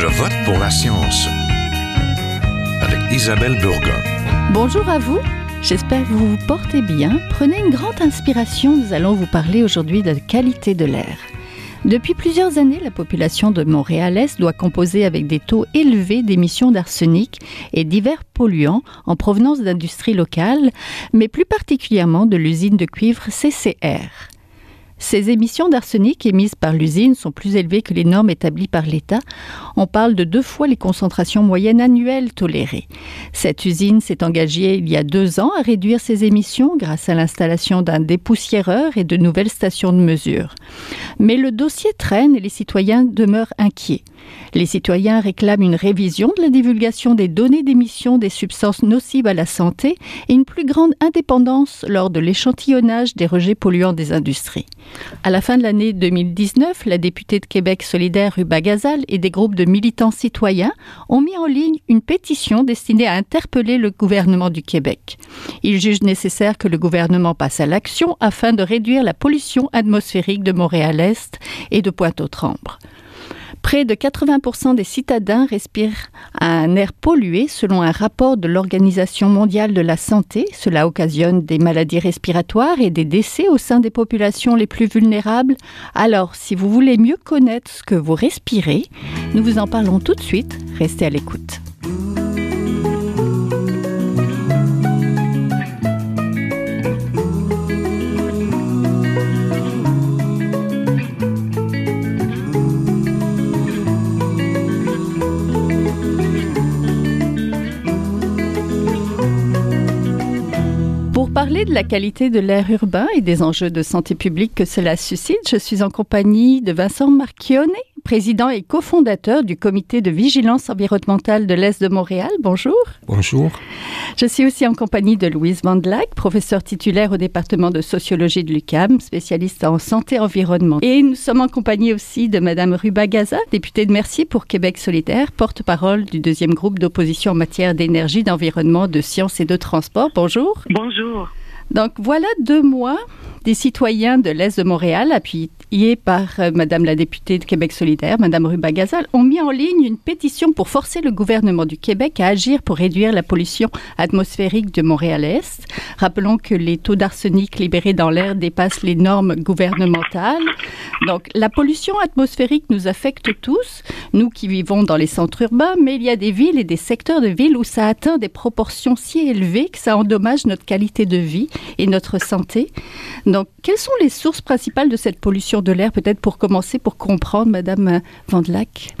Je vote pour la science avec Isabelle Burgon. Bonjour à vous. J'espère que vous vous portez bien. Prenez une grande inspiration. Nous allons vous parler aujourd'hui de la qualité de l'air. Depuis plusieurs années, la population de Montréal-Est doit composer avec des taux élevés d'émissions d'arsenic et divers polluants en provenance d'industries locales, mais plus particulièrement de l'usine de cuivre CCR. Ces émissions d'arsenic émises par l'usine sont plus élevées que les normes établies par l'État. On parle de deux fois les concentrations moyennes annuelles tolérées. Cette usine s'est engagée il y a deux ans à réduire ses émissions grâce à l'installation d'un dépoussiéreur et de nouvelles stations de mesure. Mais le dossier traîne et les citoyens demeurent inquiets. Les citoyens réclament une révision de la divulgation des données d'émission des substances nocives à la santé et une plus grande indépendance lors de l'échantillonnage des rejets polluants des industries. À la fin de l'année 2019, la députée de Québec solidaire Ruba Gazal et des groupes de militants citoyens ont mis en ligne une pétition destinée à interpeller le gouvernement du Québec. Ils jugent nécessaire que le gouvernement passe à l'action afin de réduire la pollution atmosphérique de Montréal-Est et de Pointe-aux-Trembles. Près de 80% des citadins respirent un air pollué selon un rapport de l'Organisation mondiale de la santé. Cela occasionne des maladies respiratoires et des décès au sein des populations les plus vulnérables. Alors, si vous voulez mieux connaître ce que vous respirez, nous vous en parlons tout de suite. Restez à l'écoute. Parler de la qualité de l'air urbain et des enjeux de santé publique que cela suscite, je suis en compagnie de Vincent Marchione, président et cofondateur du comité de vigilance environnementale de l'Est de Montréal. Bonjour. Bonjour. Je suis aussi en compagnie de Louise Vandelac, professeure titulaire au département de sociologie de l'UCAM, spécialiste en santé environnement. Et nous sommes en compagnie aussi de Madame Ruba Gaza, députée de Mercier pour Québec solidaire, porte-parole du deuxième groupe d'opposition en matière d'énergie, d'environnement, de sciences et de transport. Bonjour. Bonjour. Donc voilà deux mois des citoyens de l'Est de Montréal, appuyés par euh, Madame la députée de Québec solidaire, Madame Ruba-Gazal, ont mis en ligne une pétition pour forcer le gouvernement du Québec à agir pour réduire la pollution atmosphérique de Montréal-Est. Rappelons que les taux d'arsenic libérés dans l'air dépassent les normes gouvernementales. Donc la pollution atmosphérique nous affecte tous, nous qui vivons dans les centres urbains, mais il y a des villes et des secteurs de villes où ça atteint des proportions si élevées que ça endommage notre qualité de vie et notre santé. Donc, quelles sont les sources principales de cette pollution de l'air, peut-être pour commencer, pour comprendre, Madame Vandelac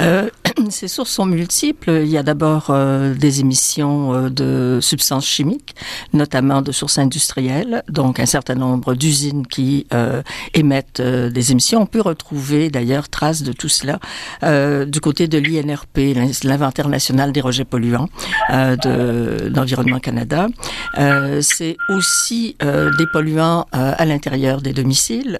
euh, ces sources sont multiples. Il y a d'abord euh, des émissions euh, de substances chimiques, notamment de sources industrielles, donc un certain nombre d'usines qui euh, émettent euh, des émissions. On peut retrouver d'ailleurs traces de tout cela du côté de l'INRP, l'inventaire national des rejets polluants d'Environnement Canada. C'est aussi des polluants à l'intérieur des domiciles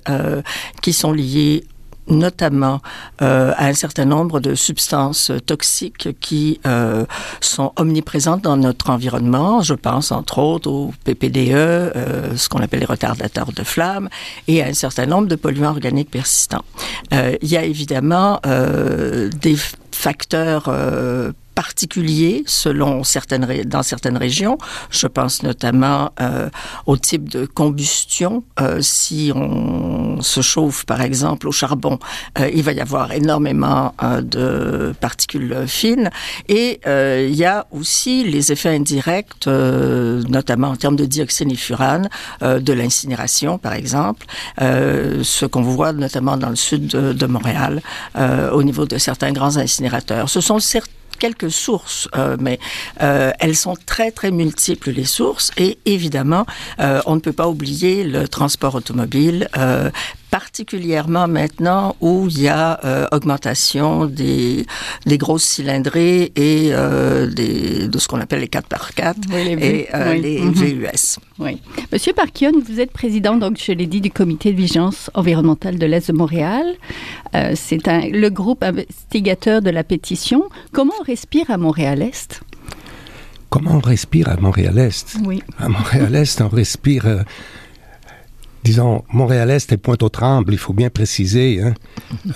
qui sont liés notamment euh, à un certain nombre de substances toxiques qui euh, sont omniprésentes dans notre environnement. Je pense entre autres au PPDE, euh, ce qu'on appelle les retardateurs de flammes, et à un certain nombre de polluants organiques persistants. Euh, il y a évidemment euh, des facteurs particuliers selon certaines dans certaines régions. Je pense notamment euh, au type de combustion. Euh, si on se chauffe, par exemple, au charbon, euh, il va y avoir énormément euh, de particules fines. Et euh, il y a aussi les effets indirects, euh, notamment en termes de dioxyde et furane, de l'incinération, par exemple, ce qu'on voit notamment dans le sud de, de Montréal, au niveau de certains grands incinérateurs. Ce sont certes quelques sources, euh, mais euh, elles sont très très multiples les sources. Et évidemment euh, on ne peut pas oublier le transport automobile particulièrement maintenant où il y a euh, augmentation des, des grosses cylindrées et euh, des, de ce qu'on appelle les 4x4 Oui, les et euh, oui. les Mhm. VUS. Oui. Monsieur Parkion, vous êtes président, donc je l'ai dit, du comité de vigilance environnementale de l'Est de Montréal. Euh, C'est le groupe investigateur de la pétition. Comment on respire à Montréal-Est? Comment on respire à Montréal-Est? Oui. À Montréal-Est, on respire, euh, disons, Montréal-Est et Pointe-aux-Trembles, il faut bien préciser. Hein?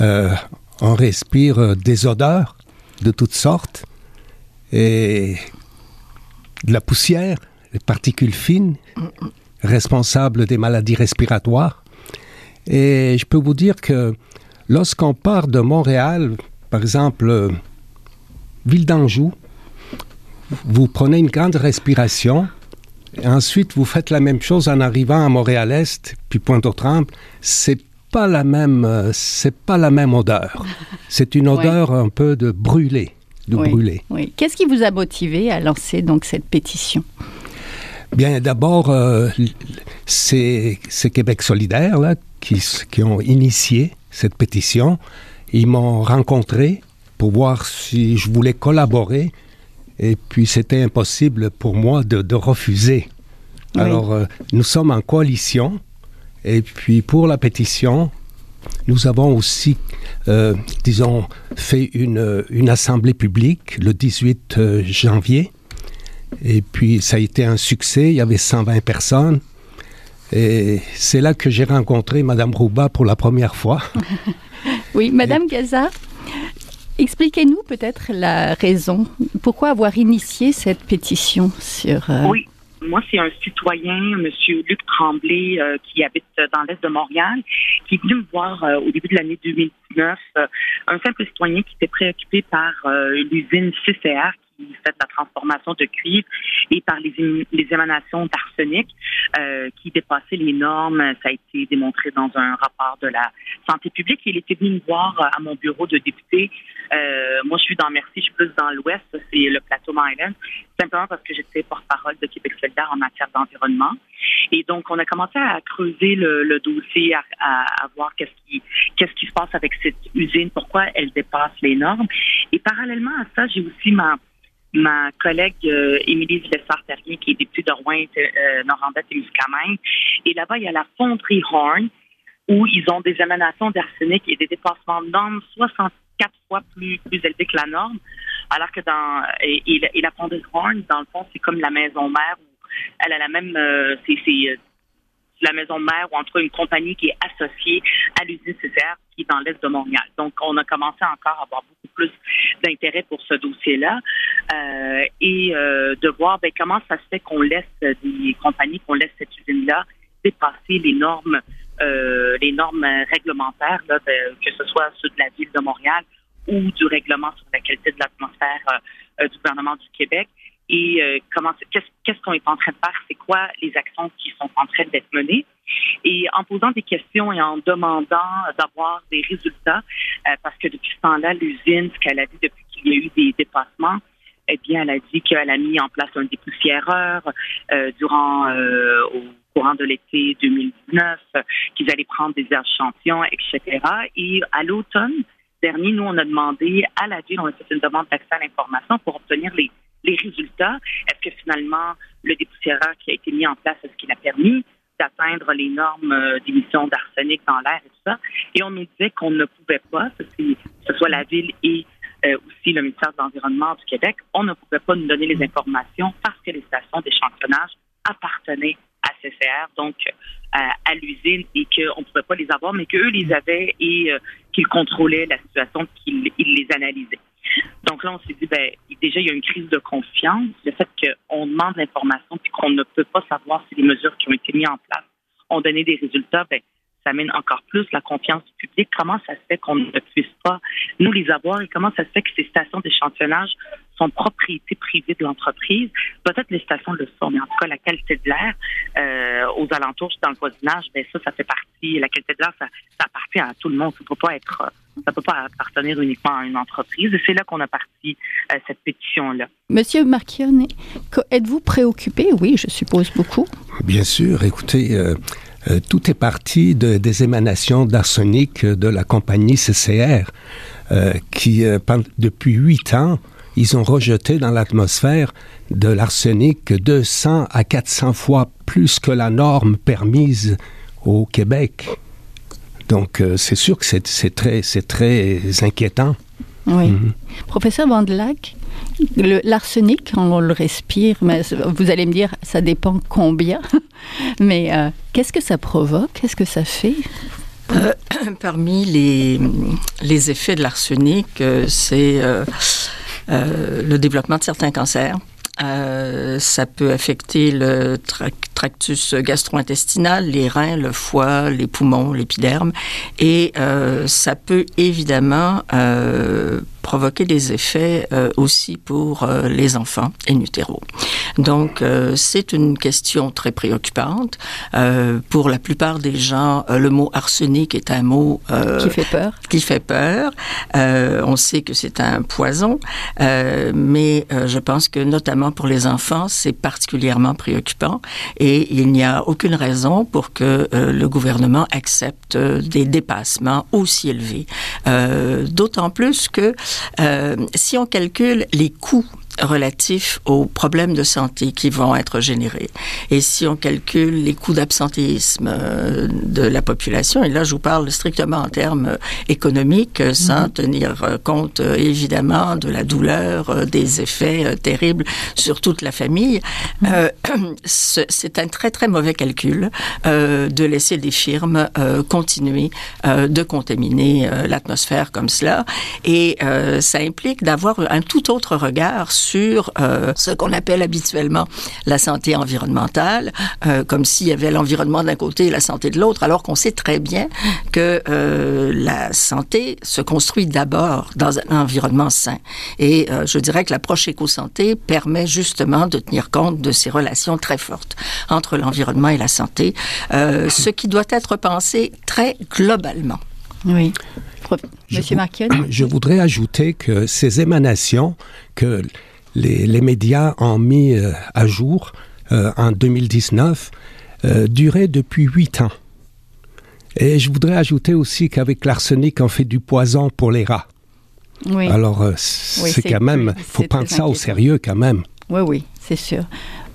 Euh, on respire euh, des odeurs de toutes sortes et de la poussière, les particules fines responsables des maladies respiratoires. Et je peux vous dire que lorsqu'on part de Montréal, par exemple, euh, ville d'Anjou, vous prenez une grande respiration, et ensuite vous faites la même chose en arrivant à Montréal-Est, puis Pointe-aux-Trembles, c'est pas la même, euh, c'est pas la même odeur. C'est une odeur un peu de brûlé, de Oui. brûlé. Oui. Qu'est-ce qui vous a motivé à lancer donc cette pétition? Bien, d'abord, euh, c'est Québec solidaire là, qui ont initié cette pétition. Ils m'ont rencontré pour voir si je voulais collaborer. Et puis, c'était impossible pour moi de, de refuser. Oui. Alors, euh, nous sommes en coalition. Et puis, pour la pétition, nous avons aussi, euh, disons, fait une, une assemblée publique le 18 euh, janvier. Et puis, ça a été un succès. Il y avait 120 personnes. Et c'est là que j'ai rencontré Madame Rouba pour la première fois. Oui, Madame Gaza, expliquez-nous peut-être la raison. Pourquoi avoir initié cette pétition sur... euh, Oui. Moi, c'est un citoyen, M. Luc Tremblay, euh, qui habite dans l'est de Montréal, qui est venu me voir euh, au début de l'année 2019. euh, un simple citoyen qui était préoccupé par l'usine CCR qui fait de la transformation de cuivre et par les, les émanations d'arsenic euh, qui dépassaient les normes. Ça a été démontré dans un rapport de la santé publique. Il était venu me voir euh, à mon bureau de député. Euh, moi, je suis dans Merci, je suis plus dans l'ouest, c'est le plateau Myland simplement parce que j'étais porte-parole de Québec solidaire en matière d'environnement. Et donc, on a commencé à creuser le, dossier, à, à- à voir qu'est-ce qui, qu'est-ce qui se passe avec cette usine, pourquoi elle dépasse les normes. Et parallèlement à ça, j'ai aussi ma, ma collègue euh, Émilie Villessard-Terrien, qui est députée de Rouen, euh, Noranda Témiscamingue. Et là-bas, il y a la fonderie Horn, où ils ont des émanations d'arsenic et des dépassements de normes 64 fois plus, plus élevés que la norme. Alors que dans et, la- fonderie Horn, dans le fond, c'est comme la maison mère où elle a la même euh, c'est, euh, la maison mère ou en tout cas une compagnie qui est associée à l'usine CCR qui est dans l'est de Montréal. Donc on a commencé encore à avoir beaucoup plus d'intérêt pour ce dossier-là euh, et euh, de voir ben, comment ça se fait qu'on laisse des compagnies, qu'on laisse cette usine-là dépasser les normes euh, les normes réglementaires, de- que ce soit ceux de la ville de Montréal ou du règlement sur la qualité de l'atmosphère du gouvernement du Québec. Et euh, qu'est-ce qu'on est en train de faire, c'est quoi les actions qui sont en train d'être menées? Et en posant des questions et en demandant d'avoir des résultats, euh, parce que depuis ce temps-là, l'usine, ce qu'elle a dit depuis qu'il y a eu des dépassements, eh bien, elle a dit qu'elle a mis en place un dépoussiéreur euh, durant euh, au courant de l'été 2019, euh, qu'ils allaient prendre des échantillons, etc. Et à l'automne dernier, nous, on a demandé à la ville, on a fait une demande d'accès à l'information pour obtenir les, les résultats. Est-ce que finalement, le dépoussiéreur qui a été mis en place, est-ce qu'il a permis d'atteindre les normes euh, d'émissions d'arsenic dans l'air et tout ça? Et on nous disait qu'on ne pouvait pas, que ce soit la ville et euh, aussi le ministère de l'Environnement du Québec, on ne pouvait pas nous donner les informations parce que les stations d'échantillonnage appartenaient à CCR, donc euh, à l'usine, et qu'on ne pouvait pas les avoir, mais qu'eux les avaient et qu'ils contrôlaient la situation, qu'ils ils les analysaient. Donc là, on s'est dit, ben, déjà, il y a une crise de confiance. Le fait qu'on demande l'information puis qu'on ne peut pas savoir si les mesures qui ont été mises en place ont donné des résultats, ben, ça mène encore plus la confiance du public. Comment ça se fait qu'on ne puisse pas nous les avoir et comment ça se fait que ces stations d'échantillonnage sont propriété privée de l'entreprise? Peut-être les stations le sont, mais en tout cas, la qualité de l'air euh, aux alentours, dans le voisinage, ben ça, ça fait partie, la qualité de l'air, ça, ça appartient à tout le monde. Ça peut pas être, euh, ça peut pas appartenir uniquement à une entreprise. Et c'est là qu'on a parti euh, cette pétition-là. Monsieur Marchionne, co- êtes-vous préoccupé? Oui, je suppose beaucoup. Bien sûr, écoutez, euh, euh, tout est parti de, des émanations d'arsenic de la compagnie CCR, euh, qui, euh, depuis huit ans, ils ont rejeté dans l'atmosphère de l'arsenic 200 à 400 fois plus que la norme permise au Québec. Donc, euh, c'est sûr que c'est c'est très, c'est très inquiétant. Oui. Mhm. Professeur Vandelac, le- l'arsenic, quand on le respire, mais vous allez me dire, ça dépend combien, mais euh, qu'est-ce que ça provoque? Qu'est-ce que ça fait? Parmi les, les effets de l'arsenic, c'est le développement de certains cancers. ça peut affecter le tractus gastro-intestinal, les reins, le foie, les poumons, l'épiderme, et ça peut évidemment provoquer des effets euh, aussi pour euh, les enfants in utero. Donc, euh, c'est une question très préoccupante. pour la plupart des gens, le mot arsenic est un mot qui fait peur. Qui fait peur. on sait que c'est un poison, mais je pense que notamment pour les enfants, c'est particulièrement préoccupant et il n'y a aucune raison pour que le gouvernement accepte des dépassements aussi élevés. D'autant plus que euh, si on calcule les coûts relatifs aux problèmes de santé qui vont être générés. Et si on calcule les coûts d'absentéisme euh, de la population, et là je vous parle strictement en termes économiques, mhm. sans tenir euh, compte euh, évidemment de la douleur, des effets terribles sur toute la famille, mhm. c'est un très très mauvais calcul de laisser des firmes continuer de contaminer l'atmosphère comme cela. Et ça implique d'avoir un tout autre regard sur euh, ce qu'on appelle habituellement la santé environnementale, euh, comme s'il y avait l'environnement d'un côté et la santé de l'autre, alors qu'on sait très bien que euh, la santé se construit d'abord dans un environnement sain. Et je dirais que l'approche éco-santé permet justement de tenir compte de ces relations très fortes entre l'environnement et la santé, ce qui doit être pensé très globalement. Oui. Monsieur Marquion Je voudrais ajouter que ces émanations que les, médias ont mis euh, à jour euh, en 2019 euh, duraient depuis huit ans. Et je voudrais ajouter aussi qu'avec l'arsenic, on fait du poison pour les rats. Oui. Alors, c'est quand même, il faut prendre ça au sérieux quand même. Oui, oui, c'est sûr.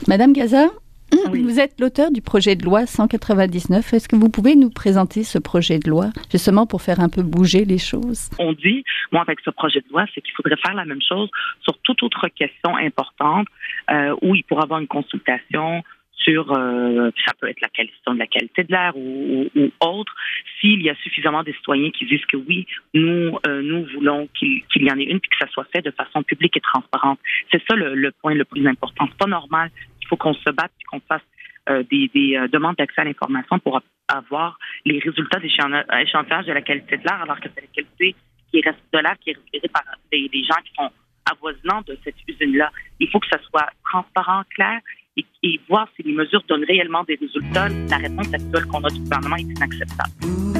Madame Gaza, vous êtes l'auteur du projet de loi 199. Est-ce que vous pouvez nous présenter ce projet de loi, justement pour faire un peu bouger les choses? On dit, moi, avec ce projet de loi, c'est qu'il faudrait faire la même chose sur toute autre question importante euh, où il pourra avoir une consultation sur, euh, ça peut être la question de la qualité de l'air ou, autre, s'il y a suffisamment de citoyens qui disent que oui, nous, euh, nous voulons qu'il y en ait une puis que ça soit fait de façon publique et transparente. C'est ça le, le, point le plus important. C'est pas normal il faut qu'on se batte et qu'on fasse euh, des, euh, demandes d'accès à l'information pour avoir les résultats d'échantillage de la qualité de l'air, alors que c'est la qualité qui reste de l'air qui est respirée par des, gens qui sont avoisinants de cette usine-là. Il faut que ça soit transparent, clair, et, voir si les mesures donnent réellement des résultats. La réponse actuelle qu'on a du gouvernement est inacceptable.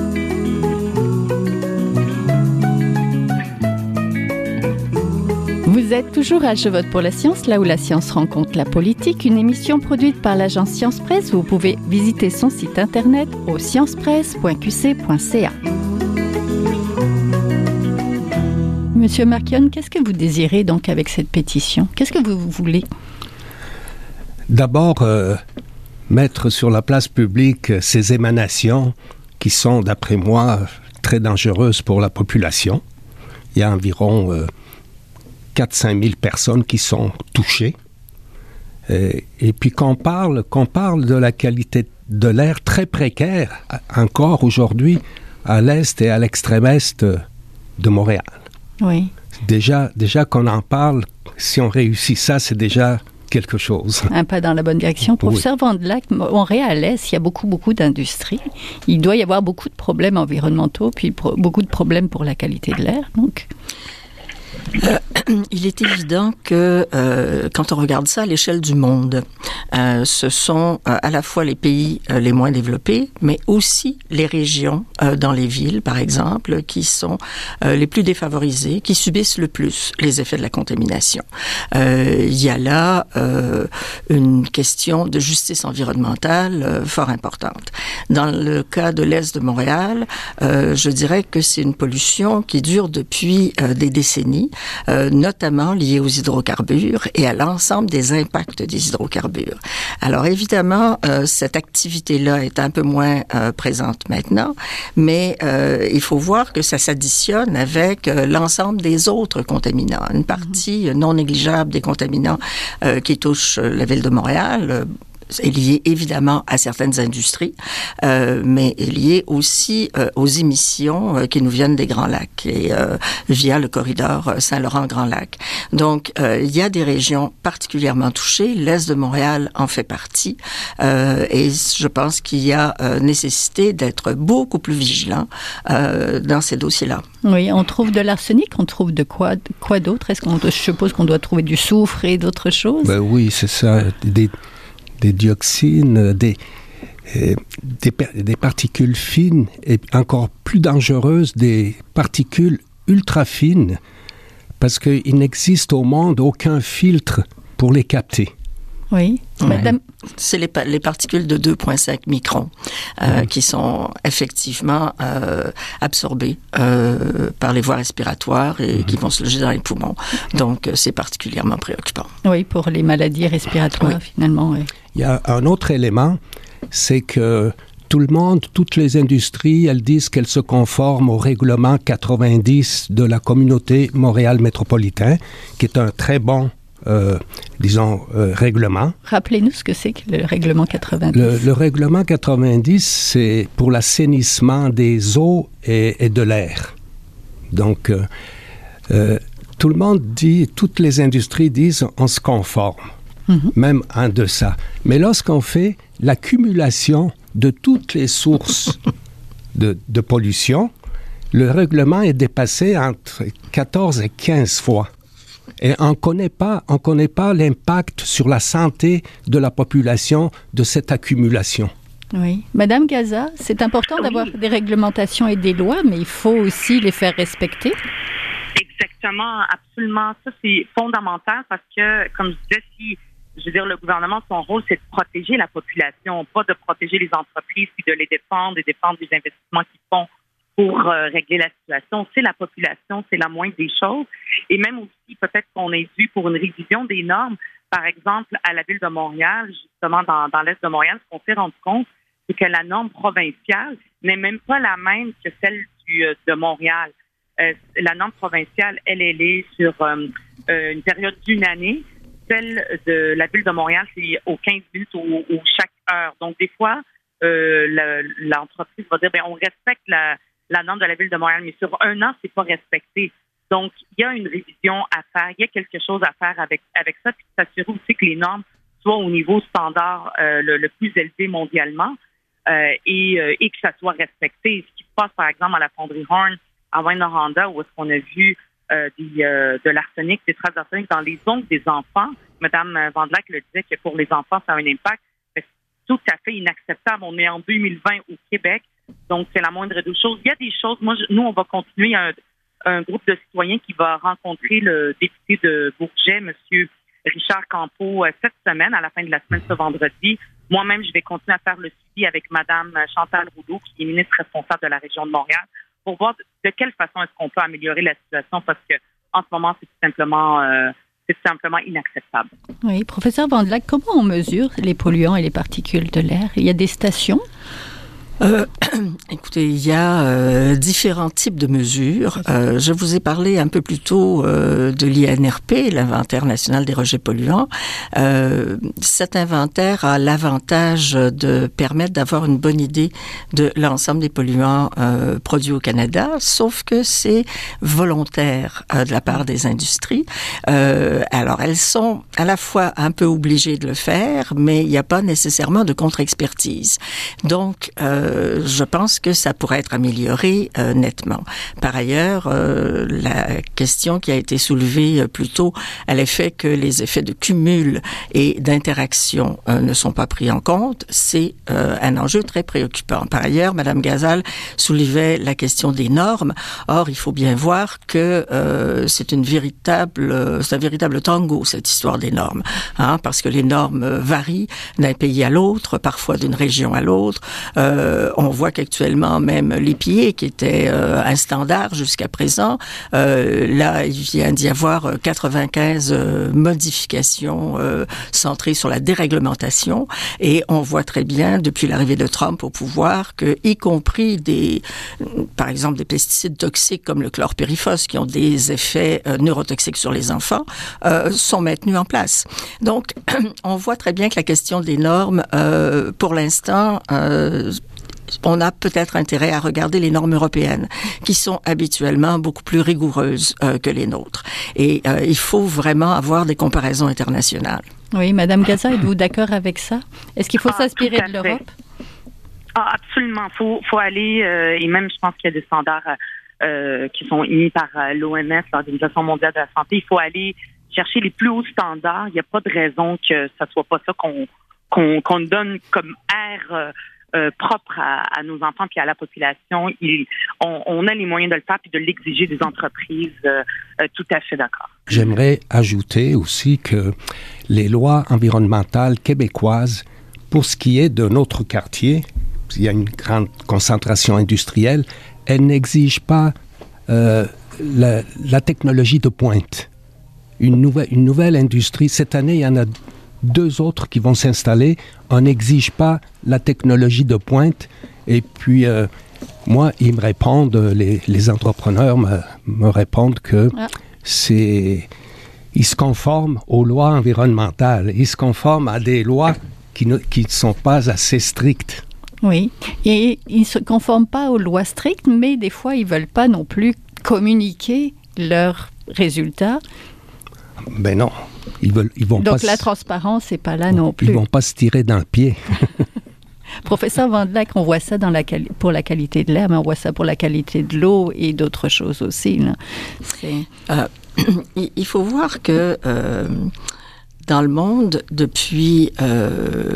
Vous êtes toujours à Je vote pour la science, là où la science rencontre la politique, une émission produite par l'agence Science Presse. Vous pouvez visiter son site internet au sciencepresse.qc.ca. Monsieur Marquion, qu'est-ce que vous désirez donc avec cette pétition? Qu'est-ce que vous voulez? D'abord, euh, mettre sur la place publique ces émanations qui sont, d'après moi, très dangereuses pour la population. Il y a environ euh, 4-5 000 personnes qui sont touchées. Et, puis qu'on parle, qu'on parle de la qualité de l'air très précaire encore aujourd'hui à l'est et à l'extrême est de Montréal. Oui. Déjà, déjà qu'on en parle, si on réussit ça, c'est déjà quelque chose. Un pas dans la bonne direction. Professeur oui. Vandelac, Montréal-Est, il y a beaucoup, beaucoup d'industries. Il doit y avoir beaucoup de problèmes environnementaux, puis beaucoup de problèmes pour la qualité de l'air. Donc. Euh, il est évident que euh, quand on regarde ça à l'échelle du monde, euh, ce sont euh, à la fois les pays euh, les moins développés, mais aussi les régions euh, dans les villes, par exemple, qui sont les plus défavorisées, qui subissent le plus les effets de la contamination. il y a là une question de justice environnementale fort importante. Dans le cas de l'Est de Montréal, je dirais que c'est une pollution qui dure depuis des décennies euh, notamment liées aux hydrocarbures et à l'ensemble des impacts des hydrocarbures. Alors évidemment, euh, cette activité-là est un peu moins euh, présente maintenant, mais il faut voir que ça s'additionne avec l'ensemble des autres contaminants. Une partie non négligeable des contaminants qui touchent la ville de Montréal, est lié évidemment à certaines industries, euh, mais est lié aussi euh, aux émissions euh, qui nous viennent des Grands Lacs et euh, via le corridor Saint-Laurent-Grand Lac. Donc, il y a des régions particulièrement touchées. L'est de Montréal en fait partie, et je pense qu'il y a nécessité d'être beaucoup plus vigilant dans ces dossiers-là. Oui, on trouve de l'arsenic, on trouve de quoi, quoi d'autre? Est-ce qu'on, je suppose qu'on doit trouver du soufre et d'autres choses? Ben Oui, c'est ça. Des, des dioxines, des, euh, des, des, particules fines et encore plus dangereuses, des particules ultra fines, parce qu'il n'existe au monde aucun filtre pour les capter. Oui, madame. C'est les, les, particules de 2,5 microns euh, mmh. qui sont effectivement euh, absorbées euh, par les voies respiratoires et mmh. qui vont se loger dans les poumons. Donc, c'est particulièrement préoccupant. Oui, pour les maladies respiratoires, oui. finalement. Oui. Il y a un autre élément, c'est que tout le monde, toutes les industries, elles disent qu'elles se conforment au règlement 90 de la communauté Montréal métropolitain, qui est un très bon euh, disons, euh, règlement. Rappelez-nous ce que c'est que le règlement 90. Le, le règlement 90, c'est pour l'assainissement des eaux et, et de l'air. Donc, euh, euh, tout le monde dit, toutes les industries disent, on se conforme, mm -hmm. même en deçà. Mais lorsqu'on fait l'accumulation de toutes les sources de, de pollution, le règlement est dépassé entre 14 et 15 fois et on ne connaît pas, on connaît pas l'impact sur la santé de la population de cette accumulation. Oui. Madame Gaza, c'est important d'avoir oui. des réglementations et des lois, mais il faut aussi les faire respecter. Exactement, absolument. Ça, c'est fondamental parce que, comme je disais, si, je veux dire, le gouvernement, son rôle, c'est de protéger la population, pas de protéger les entreprises, puis de les défendre et défendre des investissements qu'ils font pour euh, régler la situation. C'est la population, c'est la moindre des choses. Et même aussi, peut-être qu'on est dû pour une révision des normes. Par exemple, à la ville de Montréal, justement dans, l'est de Montréal, ce qu'on s'est rendu compte, c'est que la norme provinciale n'est même pas la même que celle euh, de Montréal. Euh, la norme provinciale, elle, elle est sur une période d'une année. Celle de la ville de Montréal, c'est aux 15 minutes ou, chaque heure. Donc, des fois, l'entreprise va dire, ben, on respecte la, norme de la ville de Montréal, mais sur un an, c'est pas respecté. Donc, il y a une révision à faire, il y a quelque chose à faire avec, ça, puis s'assurer aussi que les normes soient au niveau standard euh, le, plus élevé mondialement euh, et, euh, que ça soit respecté. Ce qui se passe, par exemple, à la fonderie Horn, à Wayne-Noranda, où est-ce qu'on a vu euh, euh, de l'arsenic, des traces d'arsenic dans les ongles des enfants. Madame Vandelac le disait que pour les enfants, ça a un impact. C'est tout à fait inacceptable. On est en 2020 au Québec. Donc, c'est la moindre des choses. Il y a des choses. Nous, on va continuer un, un, groupe de citoyens qui va rencontrer le député de Bourget, Monsieur Richard Campeau, cette semaine, à la fin de la semaine, ce vendredi. Moi-même, je vais continuer à faire le suivi avec Madame Chantal Rouleau, qui est ministre responsable de la région de Montréal, pour voir de quelle façon est-ce qu'on peut améliorer la situation, parce que en ce moment, c'est tout simplement euh, c'est simplement inacceptable. Oui, professeur Vandelac, comment on mesure les polluants et les particules de l'air? Il y a des stations euh, écoutez, il y a euh, différents types de mesures. Euh, je vous ai parlé un peu plus tôt euh, de l'INRP, l'inventaire national des rejets polluants. Euh, cet inventaire a l'avantage de permettre d'avoir une bonne idée de l'ensemble des polluants euh, produits au Canada, sauf que c'est volontaire de la part des industries. Alors, elles sont à la fois un peu obligées de le faire, mais il n'y a pas nécessairement de contre-expertise. Donc, euh, je pense que ça pourrait être amélioré euh, nettement. Par ailleurs, euh, la question qui a été soulevée euh, plus tôt à l'effet que les effets de cumul et d'interaction euh, ne sont pas pris en compte, c'est euh, un enjeu très préoccupant. Par ailleurs, Madame Gazal soulevait la question des normes. Or, il faut bien voir que euh, c'est une véritable, c'est un véritable tango cette histoire des normes, hein, parce que les normes varient d'un pays à l'autre, parfois d'une région à l'autre. Euh, Euh, on voit qu'actuellement, même l'EPA, qui était euh, un standard jusqu'à présent, euh, là, il vient d'y avoir 95 modifications centrées sur la déréglementation. Et on voit très bien, depuis l'arrivée de Trump au pouvoir, que, y compris des, par exemple, des pesticides toxiques comme le chlorpyrifos, qui ont des effets neurotoxiques sur les enfants, sont maintenus en place. Donc, on voit très bien que la question des normes, pour l'instant, on a peut-être intérêt à regarder les normes européennes, qui sont habituellement beaucoup plus rigoureuses euh, que les nôtres. Et euh, il faut vraiment avoir des comparaisons internationales. Oui, Madame Gaza, êtes-vous d'accord avec ça? Est-ce qu'il faut ah, s'inspirer de l'Europe? Ah, Absolument. Il faut, faut, aller, euh, et même je pense qu'il y a des standards qui sont émis par l'OMS, l'Organisation mondiale de la santé. Il faut aller chercher les plus hauts standards. Il n'y a pas de raison que ça soit pas ça qu'on qu'on donne comme air euh, propre à, nos enfants puis à la population. on, a les moyens de le faire puis de l'exiger des entreprises. Euh, euh, tout à fait d'accord. J'aimerais ajouter aussi que les lois environnementales québécoises, pour ce qui est de notre quartier, il y a une grande concentration industrielle, elles n'exigent pas la, la, technologie de pointe. Une nouvelle, une nouvelle industrie, cette année, il y en a deux autres qui vont s'installer. On n'exige pas la technologie de pointe. Et puis, euh, moi, ils me répondent, les, entrepreneurs me, répondent que ah. c'est. Ils se conforment aux lois environnementales. Ils se conforment à des lois qui ne qui sont pas assez strictes. Oui, et ils ne se conforment pas aux lois strictes, mais des fois, ils ne veulent pas non plus communiquer leurs résultats. Ben non. Ils veulent, ils vont Donc la transparence n'est pas là non plus. Ils vont pas se tirer dans le pied. Professeur Vandelac, on voit ça dans la pour la qualité de l'air, mais on voit ça pour la qualité de l'eau et d'autres choses aussi. Euh, il faut voir que euh, dans le monde, depuis euh,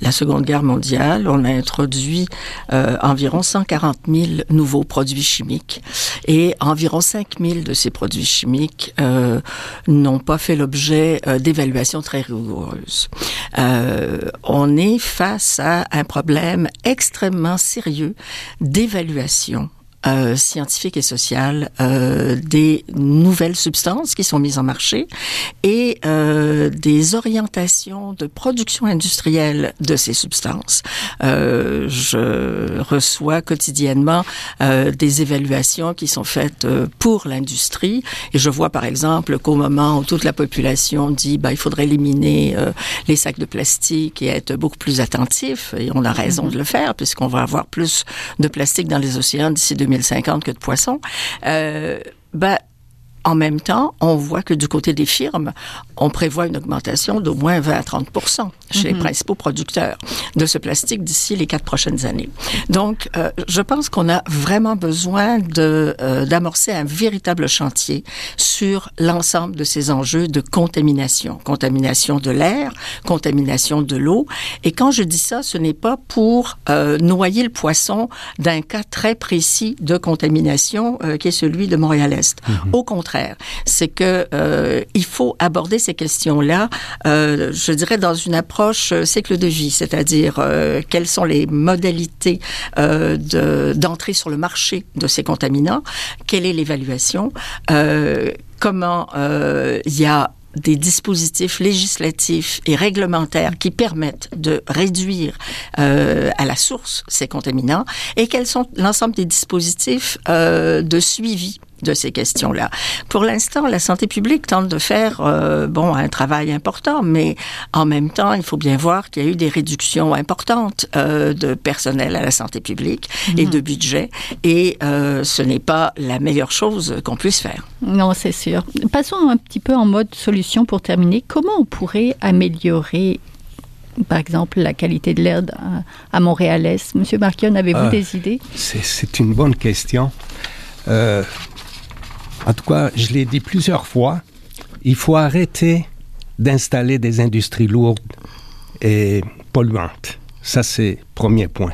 la Seconde Guerre mondiale, on a introduit euh, environ 140 000 nouveaux produits chimiques et environ 5 000 de ces produits chimiques euh, n'ont pas fait l'objet d'évaluations très rigoureuses. On est face à un problème extrêmement sérieux d'évaluation euh, scientifique et sociale euh, des nouvelles substances qui sont mises en marché et euh, des orientations de production industrielle de ces substances. Euh, je reçois quotidiennement euh, des évaluations qui sont faites euh, pour l'industrie et je vois par exemple qu'au moment où toute la population dit bah, il faudrait éliminer les sacs de plastique et être beaucoup plus attentif et on a raison mm-hmm. de le faire puisqu'on va avoir plus de plastique dans les océans d'ici 2050 que de poissons, euh, ben, en même temps, on voit que du côté des firmes, on prévoit une augmentation d'au moins 20 à 30% chez les mhm. principaux producteurs de ce plastique d'ici les quatre prochaines années. Donc, euh, je pense qu'on a vraiment besoin euh, d'amorcer un véritable chantier sur l'ensemble de ces enjeux de contamination, contamination de l'air, contamination de l'eau. Et quand je dis ça, ce n'est pas pour euh, noyer le poisson d'un cas très précis de contamination qui est celui de Montréal-Est. Mhm. Au contraire c'est que euh, il faut aborder ces questions-là, euh, je dirais dans une approche euh, cycle de vie, c'est-à-dire quelles sont les modalités d'entrée sur le marché de ces contaminants, quelle est l'évaluation, comment il y a des dispositifs législatifs et réglementaires qui permettent de réduire à la source ces contaminants? Et quels sont l'ensemble des dispositifs de suivi de ces questions-là. Pour l'instant, la santé publique tente de faire euh, bon un travail important, mais en même temps, il faut bien voir qu'il y a eu des réductions importantes euh, de personnel à la santé publique et mhm. de budget, et euh, ce n'est pas la meilleure chose qu'on puisse faire. Non, c'est sûr. Passons un petit peu en mode solution pour terminer. Comment on pourrait améliorer par exemple, la qualité de l'air à Montréal-Est? Monsieur Marquion, avez-vous ah, des idées? C'est une bonne question. Euh, en tout cas, je l'ai dit plusieurs fois, il faut arrêter d'installer des industries lourdes et polluantes. Ça, c'est premier point.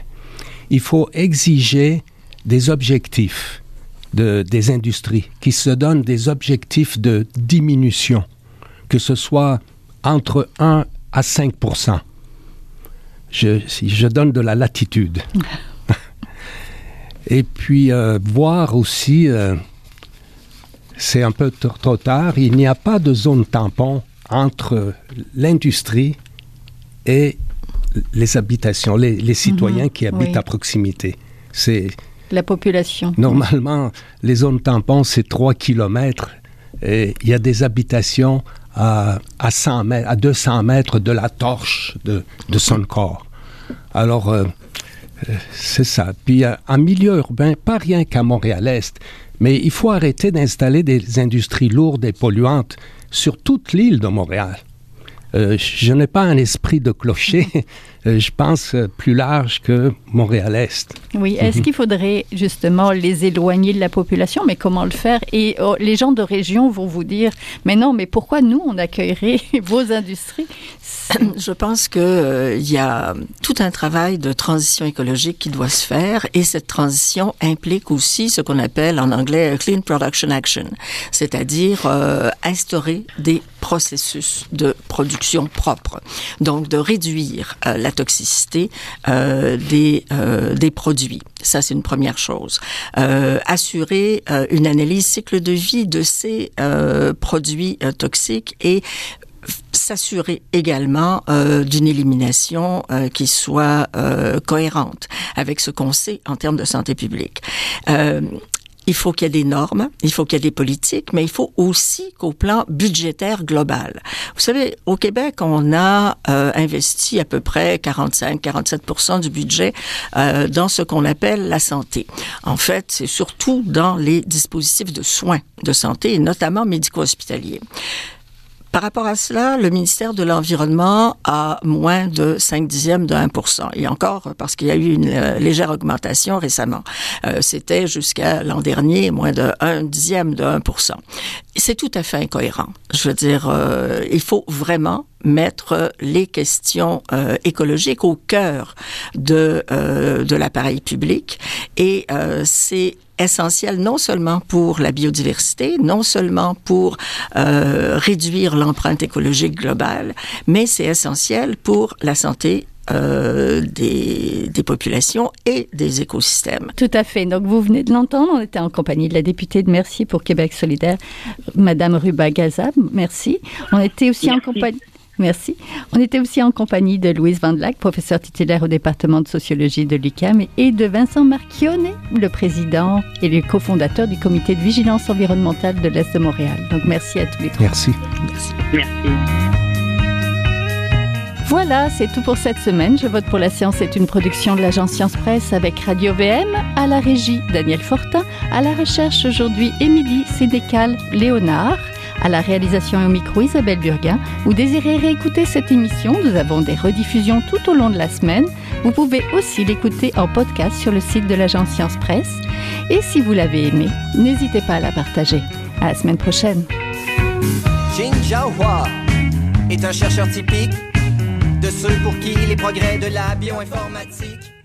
Il faut exiger des objectifs de, des industries qui se donnent des objectifs de diminution, que ce soit entre 1 à 5 je, je donne de la latitude. Et puis euh, voir aussi, euh, c'est un peu trop, tard, il n'y a pas de zone tampon entre l'industrie et les habitations, les, les citoyens Mhm, qui habitent oui. à proximité. C'est La population. normalement les zones tampons, c'est 3 kilomètres. Et il y a des habitations à, à 100 mètres, à 200 mètres de la torche de, de son corps. Alors, euh, euh, c'est ça. Puis, euh, en milieu urbain, pas rien qu'à Montréal-Est, mais il faut arrêter d'installer des industries lourdes et polluantes sur toute l'île de Montréal. Euh, je n'ai pas un esprit de clocher. Euh, je pense euh, plus large que Montréal-Est. Oui, est-ce qu'il faudrait justement les éloigner de la population? Mais comment le faire? Et oh, les gens de région vont vous dire, mais non, mais pourquoi nous, on accueillerait vos industries? Je pense qu'il euh, y a tout un travail de transition écologique qui doit se faire et cette transition implique aussi ce qu'on appelle en anglais Clean Production Action, c'est-à-dire euh, instaurer des processus de production propres. Donc de réduire euh, la toxicité euh, des, euh, des produits. Ça, c'est une première chose. Euh, assurer euh, une analyse cycle de vie de ces euh, produits euh, toxiques et s'assurer également euh, d'une élimination euh, qui soit euh, cohérente avec ce qu'on sait en termes de santé publique. Il faut qu'il y ait des normes, il faut qu'il y ait des politiques, mais il faut aussi qu'au plan budgétaire global. Vous savez, au Québec, on a euh, investi à peu près 45-47 du budget euh, dans ce qu'on appelle la santé. En fait, c'est surtout dans les dispositifs de soins de santé, notamment médico-hospitaliers. Par rapport à cela, le ministère de l'Environnement a moins de 5 dixièmes de 1% Et encore, parce qu'il y a eu une euh, légère augmentation récemment. Euh, C'était jusqu'à l'an dernier moins de 1 dixième de 1% C'est tout à fait incohérent. Je veux dire, euh, il faut vraiment mettre les questions euh, écologiques au cœur de, euh, de l'appareil public. Et euh, c'est essentiel non seulement pour la biodiversité, non seulement pour euh, réduire l'empreinte écologique globale, mais c'est essentiel pour la santé euh, des, des populations et des écosystèmes. Tout à fait. Donc, vous venez de l'entendre. On était en compagnie de la députée de Merci pour Québec solidaire, Madame Ruba Gazab. Merci. On était aussi en compagnie. Merci. On était aussi en compagnie de Louise Vandelac, professeure titulaire au département de sociologie de l'UQAM, et de Vincent Marchionnet, le président et le cofondateur du comité de vigilance environnementale de l'Est de Montréal. Donc, merci à tous les trois. Merci. Merci. Voilà, c'est tout pour cette semaine. Je vote pour la science est une production de l'agence Science Presse avec Radio VM, à la régie Daniel Fortin, à la recherche aujourd'hui Émilie Sédécal Léonard, à la réalisation et au micro Isabelle Burguin. Vous désirez réécouter cette émission Nous avons des rediffusions tout au long de la semaine. Vous pouvez aussi l'écouter en podcast sur le site de l'agence Science Presse. Et si vous l'avez aimé, n'hésitez pas à la partager. À la semaine prochaine. Est un chercheur typique de ceux pour qui les progrès de la bioinformatique